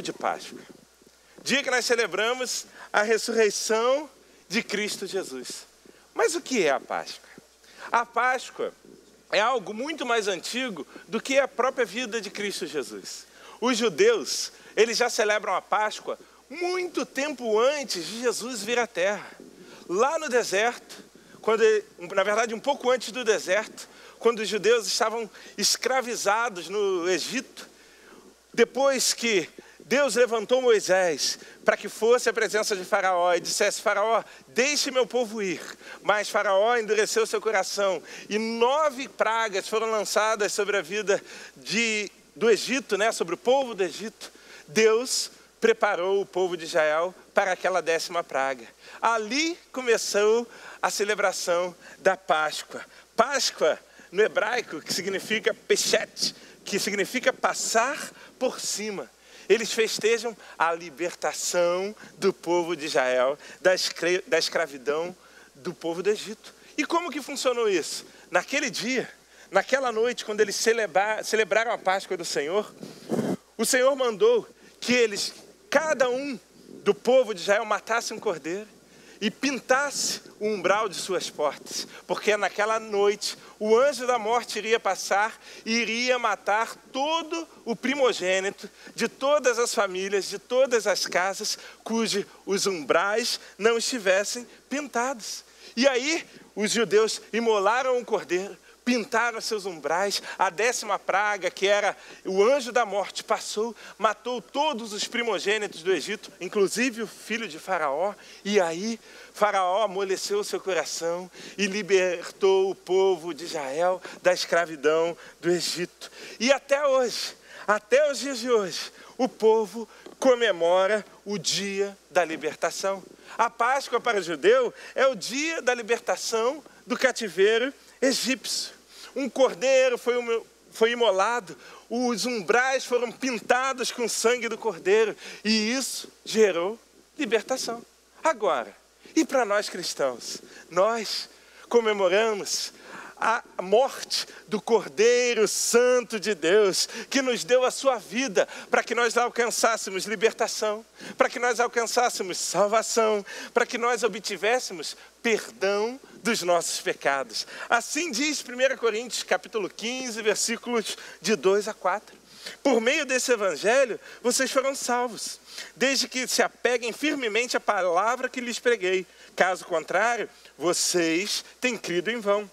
domingo de Páscoa, dia que nós celebramos a ressurreição de Cristo Jesus. Mas o que é a Páscoa? A Páscoa é algo muito mais antigo do que a própria vida de Cristo Jesus. Os judeus, eles já celebram a Páscoa muito tempo antes de Jesus vir à Terra. Lá no deserto, quando na verdade um pouco antes do deserto, quando os judeus estavam escravizados no Egito, depois que Deus levantou Moisés para que fosse à presença de Faraó e dissesse: Faraó, deixe meu povo ir. Mas Faraó endureceu seu coração e nove pragas foram lançadas sobre a vida de, do Egito, né, sobre o povo do Egito. Deus preparou o povo de Israel para aquela décima praga. Ali começou a celebração da Páscoa. Páscoa, no hebraico, que significa pechet, que significa passar por cima. Eles festejam a libertação do povo de Israel da, escra da escravidão do povo do Egito. E como que funcionou isso? Naquele dia, naquela noite, quando eles celebra celebraram a Páscoa do Senhor, o Senhor mandou que eles, cada um do povo de Israel, matasse um cordeiro e pintasse o umbral de suas portas, porque naquela noite o anjo da morte iria passar e iria matar todo o primogênito de todas as famílias, de todas as casas, cujos os umbrais não estivessem pintados. E aí os judeus imolaram um cordeiro, pintaram seus umbrais. A décima praga, que era o anjo da morte, passou, matou todos os primogênitos do Egito, inclusive o filho de Faraó. E aí Faraó amoleceu seu coração e libertou o povo de Israel da escravidão do Egito. E até hoje, até os dias de hoje, o povo comemora o dia da libertação. A Páscoa para o judeu é o dia da libertação do cativeiro egípcio. Um cordeiro foi, foi imolado, os umbrais foram pintados com o sangue do cordeiro, e isso gerou libertação. Agora, e para nós cristãos, nós comemoramos a morte do Cordeiro Santo de Deus, que nos deu a sua vida para que nós alcançássemos libertação, para que nós alcançássemos salvação, para que nós obtivéssemos perdão dos nossos pecados. Assim diz 1 Coríntios, capítulo 15, versículos de 2 a 4. Por meio desse evangelho, vocês foram salvos, desde que se apeguem firmemente à palavra que lhes preguei. Caso contrário, vocês têm crido em vão.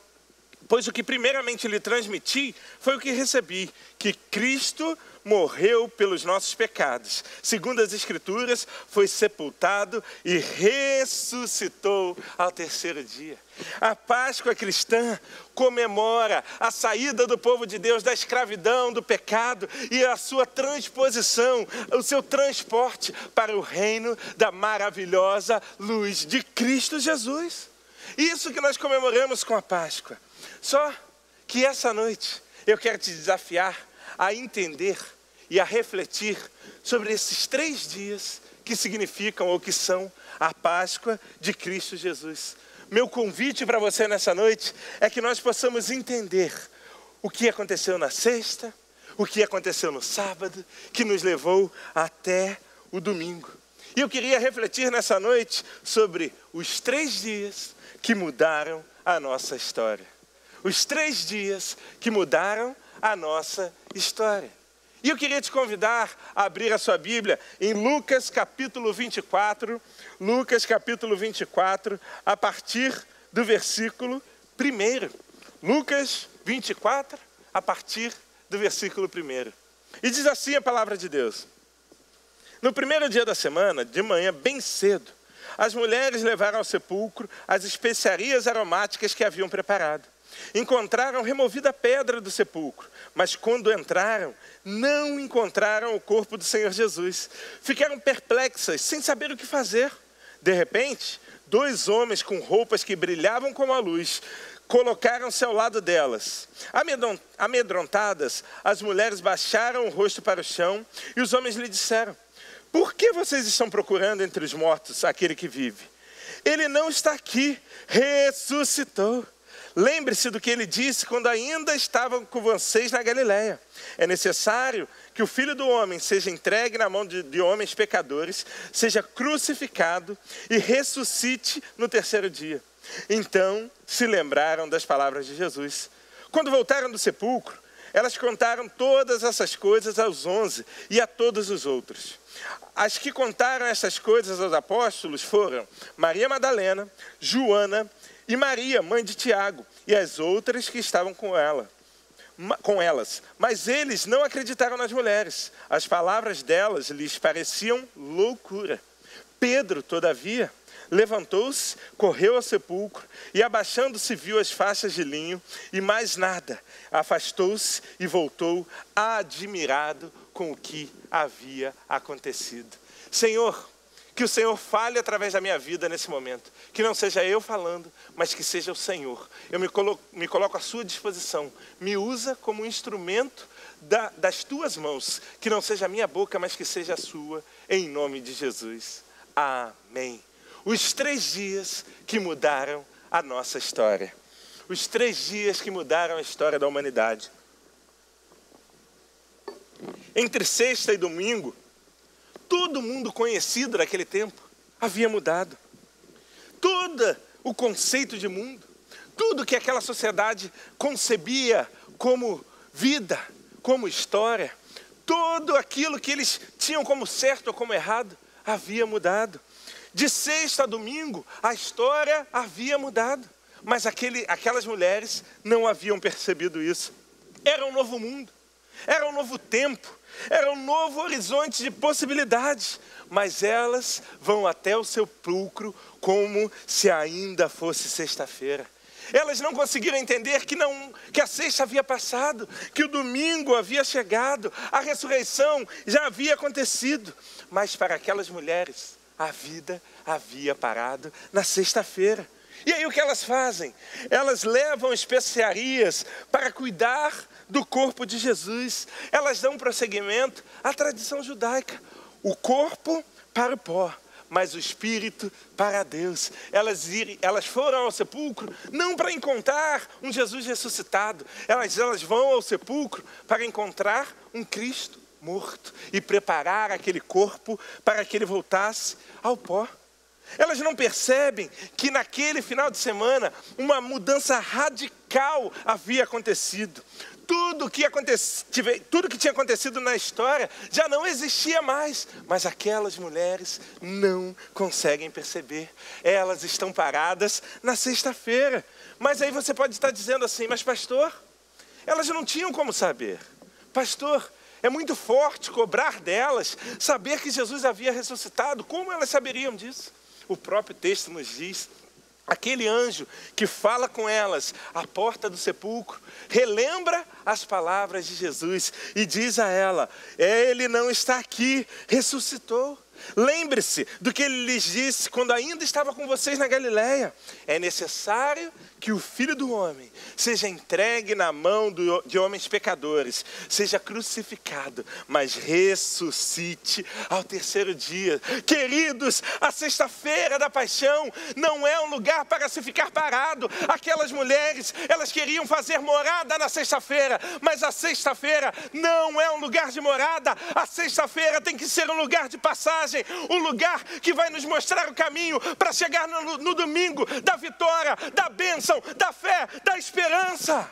Pois o que primeiramente lhe transmiti foi o que recebi: que Cristo morreu pelos nossos pecados. Segundo as Escrituras, foi sepultado e ressuscitou ao terceiro dia. A Páscoa cristã comemora a saída do povo de Deus da escravidão, do pecado e a sua transposição, o seu transporte para o reino da maravilhosa luz de Cristo Jesus. Isso que nós comemoramos com a Páscoa. Só que essa noite eu quero te desafiar a entender e a refletir sobre esses três dias que significam ou que são a Páscoa de Cristo Jesus. Meu convite para você nessa noite é que nós possamos entender o que aconteceu na sexta, o que aconteceu no sábado, que nos levou até o domingo. E eu queria refletir nessa noite sobre os três dias que mudaram a nossa história os três dias que mudaram a nossa história. E eu queria te convidar a abrir a sua Bíblia em Lucas capítulo 24, Lucas capítulo 24, a partir do versículo 1. Lucas 24, a partir do versículo 1. E diz assim a palavra de Deus: No primeiro dia da semana, de manhã, bem cedo, as mulheres levaram ao sepulcro as especiarias aromáticas que haviam preparado. Encontraram removida a pedra do sepulcro, mas quando entraram, não encontraram o corpo do Senhor Jesus. Ficaram perplexas, sem saber o que fazer. De repente, dois homens com roupas que brilhavam como a luz colocaram-se ao lado delas. Amedrontadas, as mulheres baixaram o rosto para o chão e os homens lhe disseram: Por que vocês estão procurando entre os mortos aquele que vive? Ele não está aqui, ressuscitou. Lembre-se do que ele disse quando ainda estavam com vocês na Galiléia. É necessário que o Filho do Homem seja entregue na mão de, de homens pecadores, seja crucificado e ressuscite no terceiro dia. Então se lembraram das palavras de Jesus. Quando voltaram do sepulcro, elas contaram todas essas coisas aos onze e a todos os outros. As que contaram essas coisas aos apóstolos foram Maria Madalena, Joana e Maria, mãe de Tiago, e as outras que estavam com ela, com elas. Mas eles não acreditaram nas mulheres. As palavras delas lhes pareciam loucura. Pedro, todavia, levantou-se, correu ao sepulcro e, abaixando-se, viu as faixas de linho e mais nada. Afastou-se e voltou, admirado com o que havia acontecido. Senhor, que o Senhor fale através da minha vida nesse momento. Que não seja eu falando, mas que seja o Senhor. Eu me coloco, me coloco à sua disposição. Me usa como instrumento da, das tuas mãos. Que não seja a minha boca, mas que seja a sua, em nome de Jesus. Amém. Os três dias que mudaram a nossa história. Os três dias que mudaram a história da humanidade. Entre sexta e domingo, todo mundo conhecido daquele tempo havia mudado. Todo o conceito de mundo, tudo que aquela sociedade concebia como vida, como história, tudo aquilo que eles tinham como certo ou como errado, havia mudado. De sexta a domingo, a história havia mudado. Mas aquele, aquelas mulheres não haviam percebido isso. Era um novo mundo, era um novo tempo, era um novo horizonte de possibilidades, mas elas vão até o sepulcro como se ainda fosse sexta-feira. Elas não conseguiram entender que, não, que a sexta havia passado, que o domingo havia chegado, a ressurreição já havia acontecido. Mas para aquelas mulheres, a vida havia parado na sexta-feira. E aí o que elas fazem? Elas levam especiarias para cuidar do corpo de Jesus. Elas dão prosseguimento à tradição judaica. O corpo para o pó, mas o espírito para Deus. Elas, elas foram ao sepulcro não para encontrar um Jesus ressuscitado, elas, elas vão ao sepulcro para encontrar um Cristo morto e preparar aquele corpo para que ele voltasse ao pó. Elas não percebem que naquele final de semana uma mudança radical havia acontecido. Tudo que, tudo que tinha acontecido na história já não existia mais, mas aquelas mulheres não conseguem perceber. Elas estão paradas na sexta-feira. Mas aí você pode estar dizendo assim: Mas, pastor, elas não tinham como saber. Pastor, é muito forte cobrar delas saber que Jesus havia ressuscitado. Como elas saberiam disso? o próprio texto nos diz. Aquele anjo que fala com elas à porta do sepulcro, relembra as palavras de Jesus e diz a ela: Ele não está aqui, ressuscitou. Lembre-se do que ele lhes disse quando ainda estava com vocês na Galiléia. É necessário que o Filho do Homem seja entregue na mão do, de homens pecadores, seja crucificado, mas ressuscite ao terceiro dia. Queridos, a sexta-feira da paixão não é um lugar para se ficar parado. Aquelas mulheres, elas queriam fazer morada na sexta-feira, mas a sexta-feira não é um lugar de morada. A sexta-feira tem que ser um lugar de passagem, um lugar que vai nos mostrar o caminho para chegar no, no domingo da vitória, da bênção, da fé, da esperança.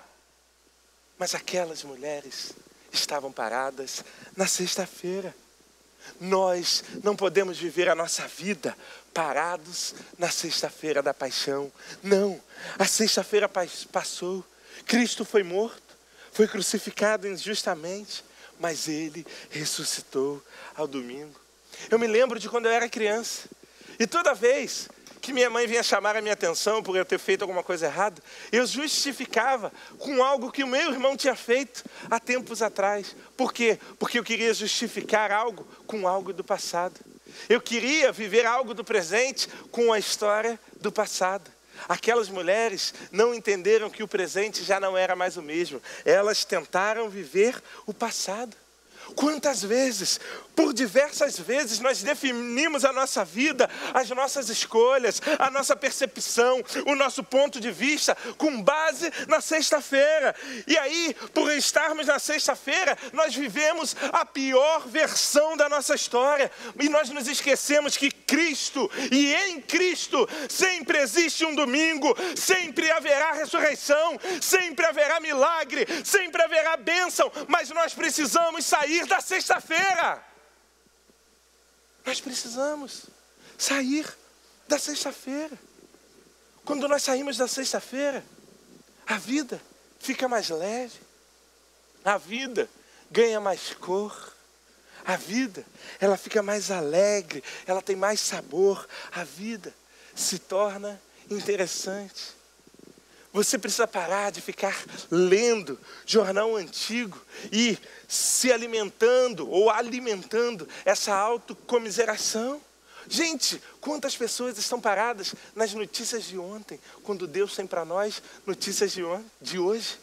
Mas aquelas mulheres estavam paradas na sexta-feira. Nós não podemos viver a nossa vida parados na sexta-feira da paixão. Não, a sexta-feira passou. Cristo foi morto, foi crucificado injustamente, mas ele ressuscitou ao domingo. Eu me lembro de quando eu era criança. E toda vez que minha mãe vinha chamar a minha atenção por eu ter feito alguma coisa errada, eu justificava com algo que o meu irmão tinha feito há tempos atrás. Por quê? Porque eu queria justificar algo com algo do passado. Eu queria viver algo do presente com a história do passado. Aquelas mulheres não entenderam que o presente já não era mais o mesmo. Elas tentaram viver o passado. Quantas vezes Por diversas vezes nós definimos a nossa vida, as nossas escolhas, a nossa percepção, o nosso ponto de vista com base na sexta-feira. E aí, por estarmos na sexta-feira, nós vivemos a pior versão da nossa história. E nós nos esquecemos que Cristo e em Cristo sempre existe um domingo, sempre haverá ressurreição, sempre haverá milagre, sempre haverá bênção, mas nós precisamos sair da sexta-feira. Nós precisamos sair da sexta-feira. Quando nós saímos da sexta-feira, a vida fica mais leve, a vida ganha mais cor, a vida ela fica mais alegre, ela tem mais sabor, a vida se torna interessante. Você precisa parar de ficar lendo jornal antigo e se alimentando ou alimentando essa autocomiseração. Gente, quantas pessoas estão paradas nas notícias de ontem, quando Deus tem para nós notícias de, de hoje?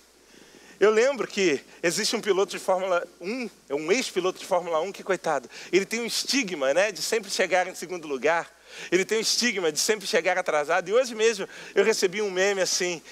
Eu lembro que existe um piloto de Fórmula 1, é um ex-piloto de Fórmula 1 que, coitado, ele tem um estigma né, de sempre chegar em segundo lugar. Ele tem um estigma de sempre chegar atrasado. E hoje mesmo eu recebi um meme assim,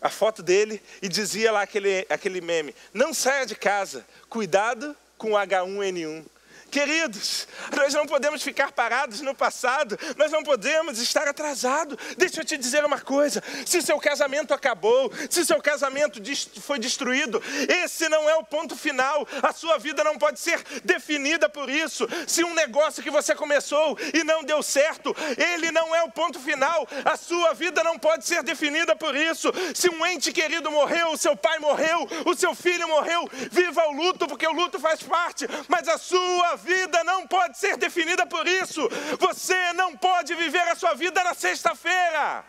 a foto dele, e dizia lá aquele, aquele meme: Não saia de casa, cuidado com o H1N1. Queridos, nós não podemos ficar parados no passado, nós não podemos estar atrasados. Deixa eu te dizer uma coisa: se seu casamento acabou, se seu casamento foi destruído, esse não é o ponto final. A sua vida não pode ser definida por isso. Se um negócio que você começou e não deu certo, ele não é o ponto final. A sua vida não pode ser definida por isso. Se um ente querido morreu, o seu pai morreu, o seu filho morreu, viva o luto, porque o luto faz parte, mas a sua vida não pode ser definida por isso. Você não pode viver a sua vida na sexta-feira.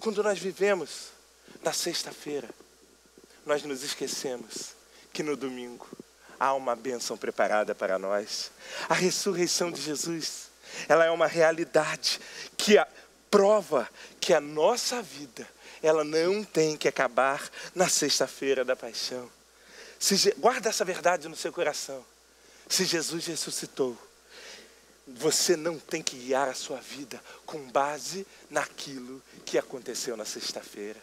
Quando nós vivemos na sexta-feira, nós nos esquecemos que no domingo há uma bênção preparada para nós. A ressurreição de Jesus, ela é uma realidade que prova que a nossa vida, ela não tem que acabar na sexta-feira da paixão. Se, guarda essa verdade no seu coração. Se Jesus ressuscitou, você não tem que guiar a sua vida com base naquilo que aconteceu na sexta-feira.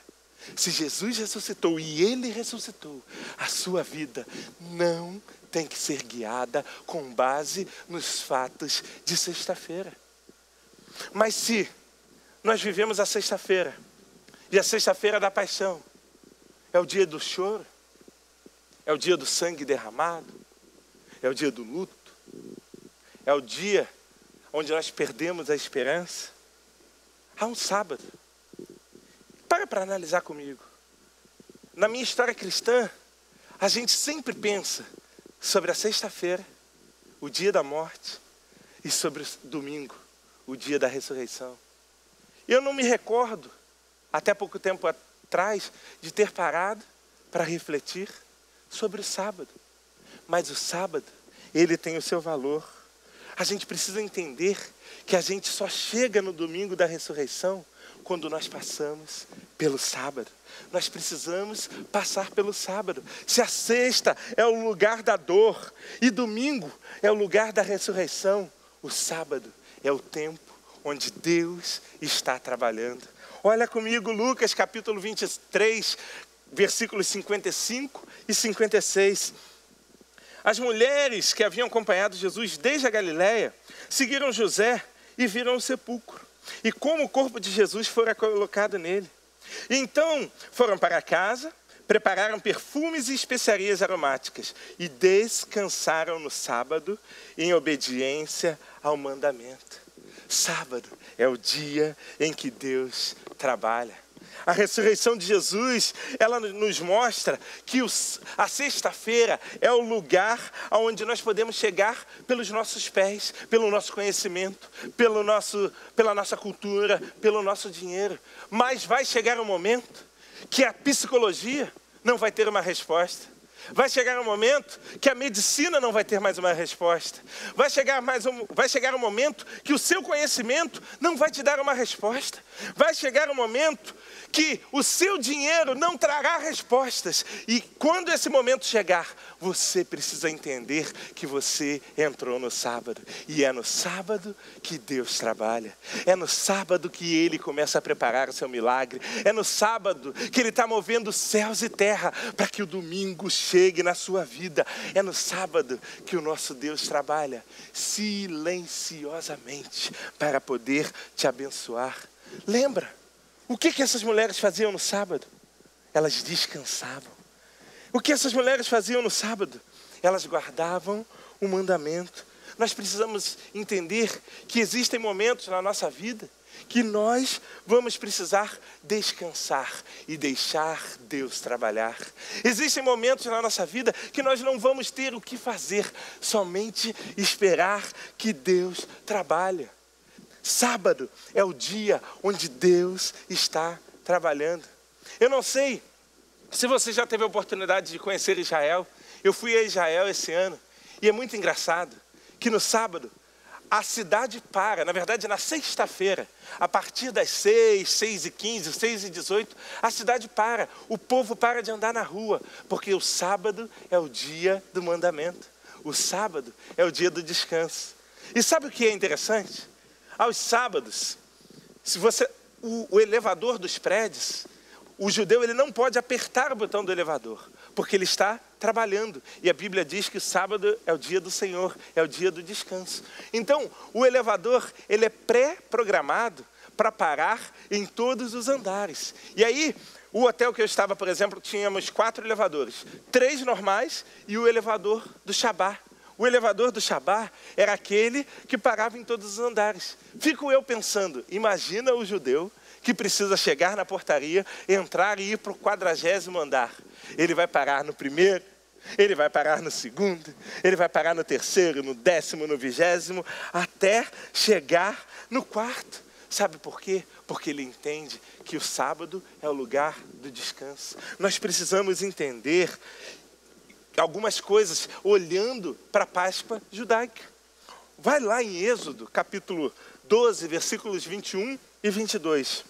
Se Jesus ressuscitou e ele ressuscitou, a sua vida não tem que ser guiada com base nos fatos de sexta-feira. Mas se nós vivemos a sexta-feira, e a sexta-feira da paixão é o dia do choro, é o dia do sangue derramado, é o dia do luto, é o dia onde nós perdemos a esperança. Há um sábado. Para para analisar comigo. Na minha história cristã, a gente sempre pensa sobre a sexta-feira, o dia da morte, e sobre o domingo, o dia da ressurreição. Eu não me recordo, até pouco tempo atrás, de ter parado para refletir sobre o sábado. Mas o sábado, ele tem o seu valor. A gente precisa entender que a gente só chega no domingo da ressurreição quando nós passamos pelo sábado. Nós precisamos passar pelo sábado. Se a sexta é o lugar da dor e domingo é o lugar da ressurreição, o sábado é o tempo onde Deus está trabalhando. Olha comigo Lucas capítulo 23, versículos 55 e 56. As mulheres que haviam acompanhado Jesus desde a Galiléia seguiram José e viram o sepulcro. E como o corpo de Jesus fora colocado nele. E então foram para casa, prepararam perfumes e especiarias aromáticas e descansaram no sábado em obediência ao mandamento. Sábado é o dia em que Deus trabalha. A ressurreição de Jesus, ela nos mostra que a sexta-feira é o lugar aonde nós podemos chegar pelos nossos pés, pelo nosso conhecimento, pelo nosso, pela nossa cultura, pelo nosso dinheiro. Mas vai chegar um momento que a psicologia não vai ter uma resposta. Vai chegar um momento que a medicina não vai ter mais uma resposta. Vai chegar, mais um, vai chegar um momento que o seu conhecimento não vai te dar uma resposta. Vai chegar um momento que o seu dinheiro não trará respostas. E quando esse momento chegar, você precisa entender que você entrou no sábado. E é no sábado que Deus trabalha. É no sábado que Ele começa a preparar o seu milagre. É no sábado que Ele está movendo céus e terra para que o domingo chegue na sua vida. É no sábado que o nosso Deus trabalha silenciosamente para poder te abençoar. Lembra? O que, que essas mulheres faziam no sábado? Elas descansavam. O que essas mulheres faziam no sábado? Elas guardavam o mandamento. Nós precisamos entender que existem momentos na nossa vida que nós vamos precisar descansar e deixar Deus trabalhar. Existem momentos na nossa vida que nós não vamos ter o que fazer, somente esperar que Deus trabalhe. Sábado é o dia onde Deus está trabalhando. Eu não sei se você já teve a oportunidade de conhecer Israel. Eu fui a Israel esse ano e é muito engraçado que no sábado a cidade para, na verdade na sexta-feira, a partir das seis, seis e quinze, seis e dezoito, a cidade para, o povo para de andar na rua, porque o sábado é o dia do mandamento, o sábado é o dia do descanso. E sabe o que é interessante? Aos sábados, se você o, o elevador dos prédios, o judeu ele não pode apertar o botão do elevador, porque ele está trabalhando. E a Bíblia diz que o sábado é o dia do Senhor, é o dia do descanso. Então, o elevador, ele é pré-programado para parar em todos os andares. E aí, o hotel que eu estava, por exemplo, tínhamos quatro elevadores, três normais e o elevador do Shabá. O elevador do Shabá era aquele que parava em todos os andares. Fico eu pensando, imagina o judeu que precisa chegar na portaria, entrar e ir para o quadragésimo andar. Ele vai parar no primeiro, ele vai parar no segundo, ele vai parar no terceiro, no décimo, no vigésimo, até chegar no quarto. Sabe por quê? Porque ele entende que o sábado é o lugar do descanso. Nós precisamos entender algumas coisas olhando para a Páscoa judaica. Vai lá em Êxodo, capítulo 12, versículos 21 e 22.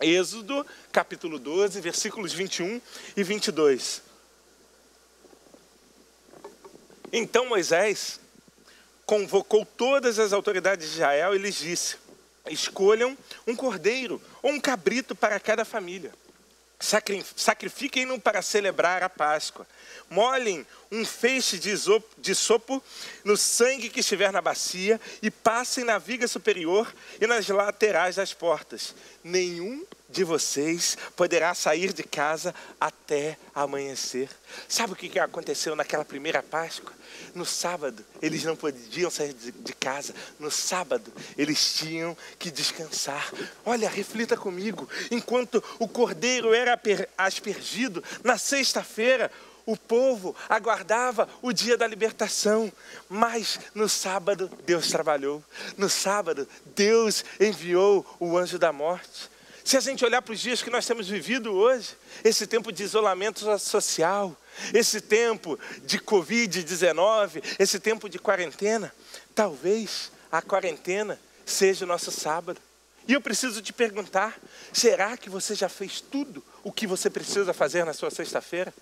Êxodo, capítulo 12, versículos 21 e 22. Então Moisés convocou todas as autoridades de Israel e lhes disse: Escolham um cordeiro ou um cabrito para cada família Sacrifiquem-no para celebrar a Páscoa. Molhem um feixe de, isopo, de sopo no sangue que estiver na bacia e passem na viga superior e nas laterais das portas. Nenhum de vocês poderá sair de casa até amanhecer. Sabe o que aconteceu naquela primeira Páscoa? No sábado, eles não podiam sair de casa. No sábado, eles tinham que descansar. Olha, reflita comigo. Enquanto o cordeiro era aspergido, na sexta-feira, o povo aguardava o dia da libertação, mas no sábado Deus trabalhou. No sábado Deus enviou o anjo da morte. Se a gente olhar para os dias que nós temos vivido hoje, esse tempo de isolamento social, esse tempo de Covid-19, esse tempo de quarentena, talvez a quarentena seja o nosso sábado. E eu preciso te perguntar: será que você já fez tudo o que você precisa fazer na sua sexta-feira?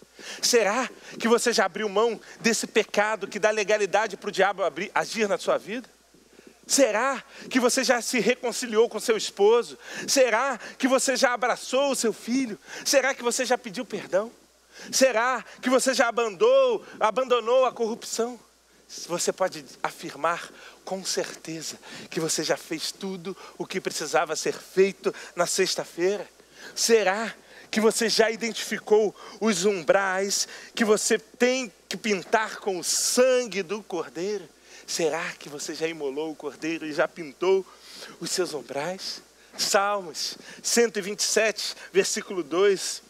Será que você já abriu mão desse pecado que dá legalidade para o diabo abrir, agir na sua vida? Será que você já se reconciliou com seu esposo? Será que você já abraçou o seu filho? Será que você já pediu perdão? Será que você já abandonou, abandonou a corrupção? Você pode afirmar com certeza que você já fez tudo o que precisava ser feito na sexta-feira? Será que você já identificou os umbrais que você tem que pintar com o sangue do cordeiro? Será que você já imolou o cordeiro e já pintou os seus umbrais? Salmos 127, versículo 2.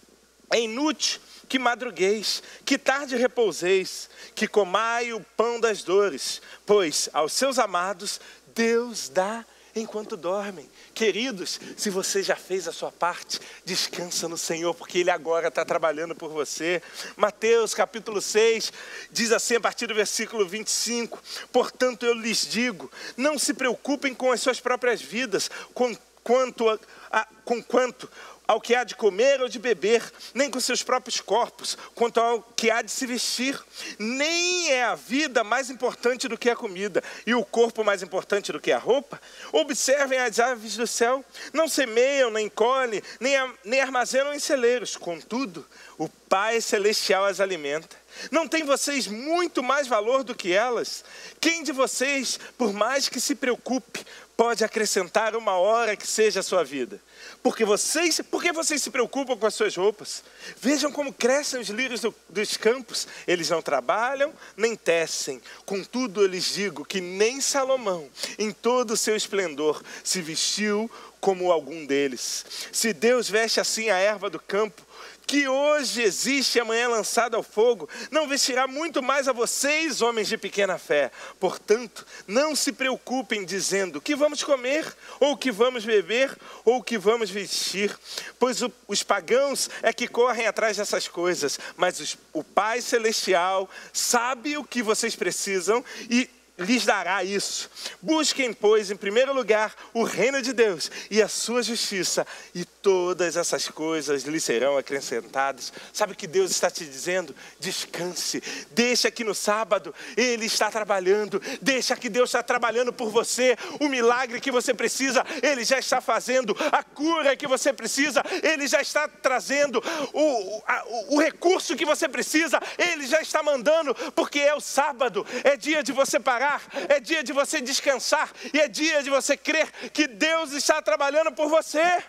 É inútil que madrugueis, que tarde repouseis, que comai o pão das dores, pois aos seus amados Deus dá enquanto dormem. Queridos, se você já fez a sua parte, descansa no Senhor, porque Ele agora está trabalhando por você. Mateus capítulo 6 diz assim, a partir do versículo 25: Portanto, eu lhes digo, não se preocupem com as suas próprias vidas, com quanto, a, a, com quanto ao que há de comer ou de beber, nem com seus próprios corpos, quanto ao que há de se vestir. Nem é a vida mais importante do que a comida, e o corpo mais importante do que a roupa. Observem as aves do céu: não semeiam, nem colhem, nem, nem armazenam em celeiros. Contudo, o Pai Celestial as alimenta. Não tem vocês muito mais valor do que elas? Quem de vocês, por mais que se preocupe, pode acrescentar uma hora que seja a sua vida? Porque vocês, por que vocês se preocupam com as suas roupas? Vejam como crescem os lírios do, dos campos. Eles não trabalham, nem tecem. Contudo, eu lhes digo que nem Salomão, em todo o seu esplendor, se vestiu como algum deles. Se Deus veste assim a erva do campo, que hoje existe e amanhã é lançado ao fogo, não vestirá muito mais a vocês, homens de pequena fé. Portanto, não se preocupem dizendo que vamos comer, ou que vamos beber, ou que vamos vestir, pois o, os pagãos é que correm atrás dessas coisas, mas os, o Pai Celestial sabe o que vocês precisam e lhes dará isso. Busquem, pois, em primeiro lugar o reino de Deus e a sua justiça, e todas essas coisas lhe serão acrescentadas. Sabe o que Deus está te dizendo? Descanse, deixa que no sábado Ele está trabalhando, deixa que Deus está trabalhando por você. O milagre que você precisa, Ele já está fazendo, a cura que você precisa, Ele já está trazendo, o, a, o recurso que você precisa, Ele já está mandando, porque é o sábado, é dia de você parar é dia de você descansar e é dia de você crer que Deus está trabalhando por você.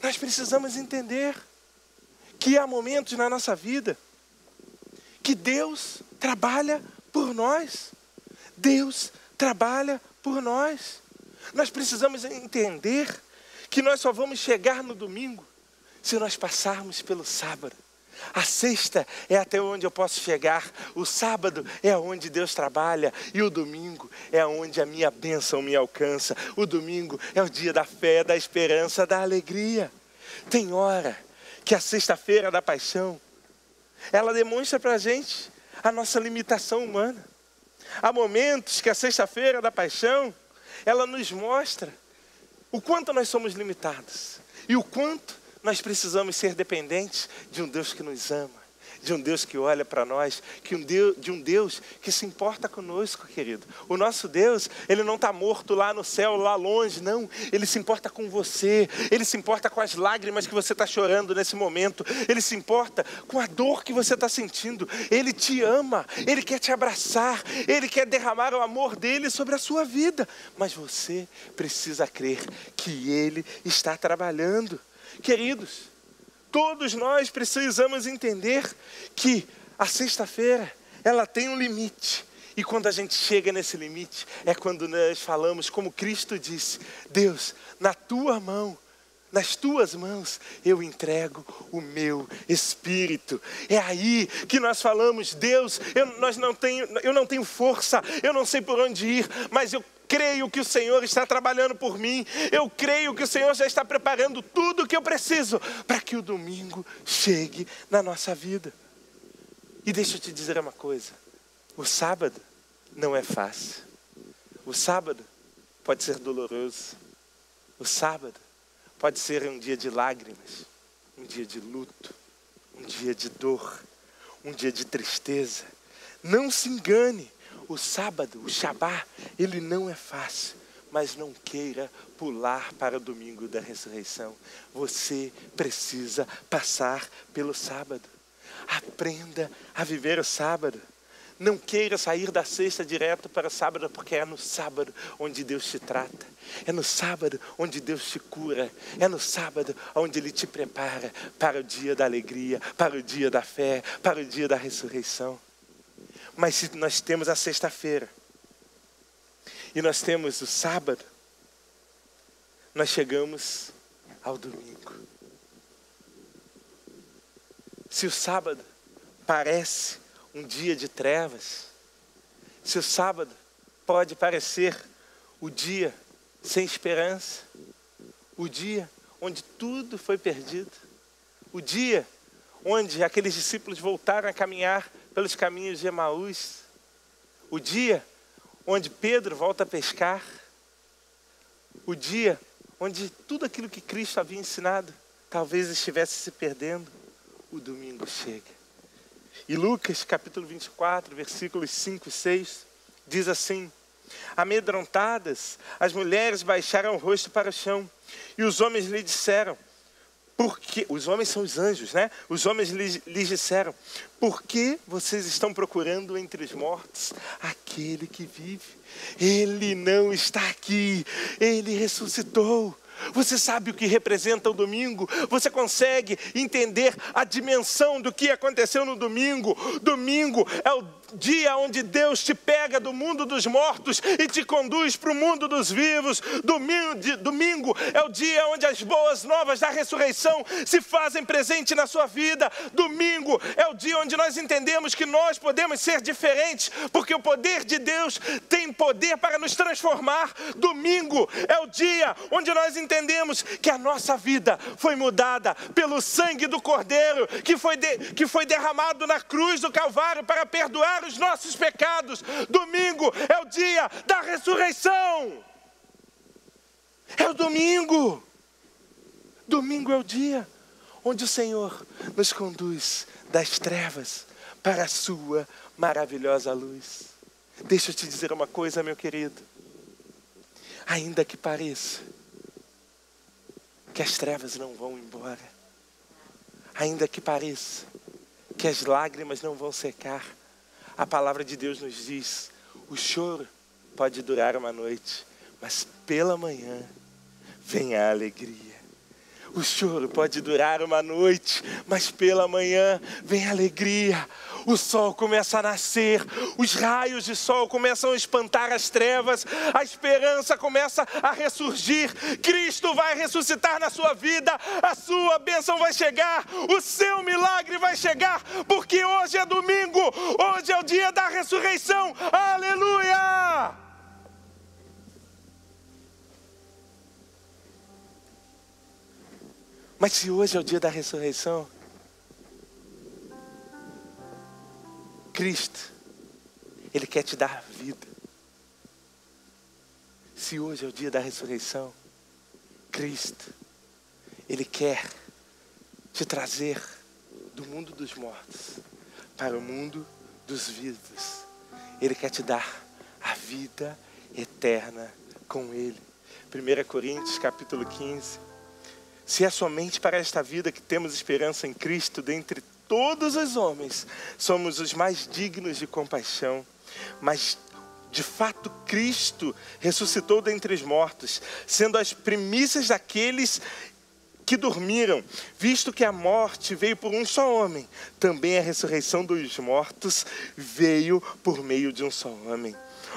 Nós precisamos entender que há momentos na nossa vida que Deus trabalha por nós. Deus trabalha por nós. Nós precisamos entender que nós só vamos chegar no domingo se nós passarmos pelo sábado. A sexta é até onde eu posso chegar, o sábado é onde Deus trabalha, e o domingo é onde a minha bênção me alcança. O domingo é o dia da fé, da esperança, da alegria. Tem hora que a sexta-feira da paixão, ela demonstra para a gente a nossa limitação humana. Há momentos que a sexta-feira da paixão, ela nos mostra o quanto nós somos limitados e o quanto nós precisamos ser dependentes de um Deus que nos ama, de um Deus que olha para nós, que um Deus, de um Deus que se importa conosco, querido. O nosso Deus, ele não está morto lá no céu, lá longe, não. Ele se importa com você, ele se importa com as lágrimas que você está chorando nesse momento, ele se importa com a dor que você está sentindo. Ele te ama, ele quer te abraçar, ele quer derramar o amor dele sobre a sua vida. Mas você precisa crer que ele está trabalhando. Queridos, todos nós precisamos entender que a sexta-feira ela tem um limite. E quando a gente chega nesse limite, é quando nós falamos, como Cristo disse: Deus, na tua mão, nas tuas mãos eu entrego o meu espírito. É aí que nós falamos, Deus, eu, nós não tenho, eu não tenho força, eu não sei por onde ir, mas eu creio que o Senhor está trabalhando por mim, eu creio que o Senhor já está preparando tudo o que eu preciso para que o domingo chegue na nossa vida. E deixa eu te dizer uma coisa: o sábado não é fácil, o sábado pode ser doloroso, o sábado pode ser um dia de lágrimas, um dia de luto, um dia de dor, um dia de tristeza. Não se engane, o sábado, o Shabá, ele não é fácil, mas não queira pular para o domingo da ressurreição. Você precisa passar pelo sábado. Aprenda a viver o sábado. Não queira sair da sexta direto para o sábado, porque é no sábado onde Deus te trata. É no sábado onde Deus te cura. É no sábado onde Ele te prepara para o dia da alegria, para o dia da fé, para o dia da ressurreição. Mas se nós temos a sexta-feira e nós temos o sábado, nós chegamos ao domingo. Se o sábado parece um dia de trevas, se o sábado pode parecer o dia sem esperança, o dia onde tudo foi perdido, o dia onde aqueles discípulos voltaram a caminhar pelos caminhos de Emaús, o dia onde Pedro volta a pescar, o dia onde tudo aquilo que Cristo havia ensinado talvez estivesse se perdendo, o domingo chega. E Lucas capítulo 24, versículos 5 e 6, diz assim: Amedrontadas, as mulheres baixaram o rosto para o chão, e os homens lhe disseram: porque os homens são os anjos, né? Os homens lhes, lhes disseram: Por que vocês estão procurando entre os mortos aquele que vive? Ele não está aqui, ele ressuscitou. Você sabe o que representa o domingo? Você consegue entender a dimensão do que aconteceu no domingo? Domingo é o dia onde Deus te pega do mundo dos mortos e te conduz para o mundo dos vivos. Domingo, domingo é o dia onde as boas novas da ressurreição se fazem presente na sua vida. Domingo é o dia onde nós entendemos que nós podemos ser diferentes, porque o poder de Deus tem poder para nos transformar. Domingo é o dia onde nós entendemos que a nossa vida foi mudada pelo sangue do Cordeiro que foi, de, que foi derramado na cruz do Calvário para perdoar os nossos pecados. Domingo é o dia da ressurreição. É o domingo. Domingo é o dia onde o Senhor nos conduz das trevas para a sua maravilhosa luz. Deixa eu te dizer uma coisa, meu querido. Ainda que pareça que as trevas não vão embora, ainda que pareça que as lágrimas não vão secar, a palavra de Deus nos diz: o choro pode durar uma noite, mas pela manhã vem a alegria. O choro pode durar uma noite, mas pela manhã vem a alegria o sol começa a nascer, os raios de sol começam a espantar as trevas, a esperança começa a ressurgir, Cristo vai ressuscitar na sua vida, a sua bênção vai chegar, o seu milagre vai chegar, porque hoje é domingo, hoje é o dia da ressurreição, aleluia! Mas se hoje é o dia da ressurreição, Cristo, Ele quer te dar vida. Se hoje é o dia da ressurreição, Cristo, Ele quer te trazer do mundo dos mortos para o mundo dos vivos. Ele quer te dar a vida eterna com Ele. 1 Coríntios capítulo 15. Se é somente para esta vida que temos esperança em Cristo, dentre todos os homens, somos os mais dignos de compaixão, mas de fato Cristo ressuscitou dentre os mortos, sendo as primícias daqueles que dormiram, visto que a morte veio por um só homem, também a ressurreição dos mortos veio por meio de um só homem.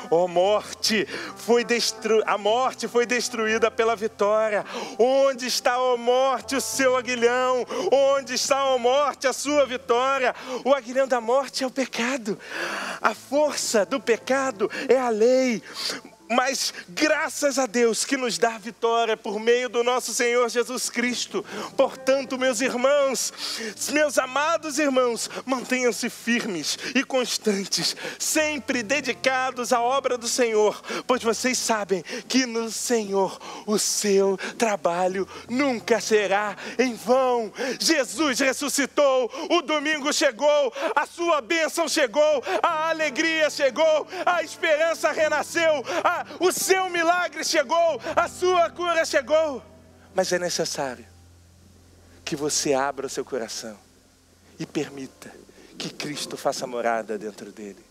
Ó oh, morte, foi destru... a morte foi destruída pela vitória. Onde está, ó oh, morte, o seu aguilhão? Onde está, ó oh, morte, a sua vitória? O aguilhão da morte é o pecado. A força do pecado é a lei. Mas graças a Deus que nos dá vitória por meio do nosso Senhor Jesus Cristo. Portanto, meus irmãos, meus amados irmãos, mantenham-se firmes e constantes, sempre dedicados à obra do Senhor, pois vocês sabem que no Senhor o seu trabalho nunca será em vão. Jesus ressuscitou, o domingo chegou, a sua bênção chegou, a alegria chegou, a esperança renasceu, a o seu milagre chegou, a sua cura chegou. Mas é necessário que você abra o seu coração e permita que Cristo faça morada dentro dele.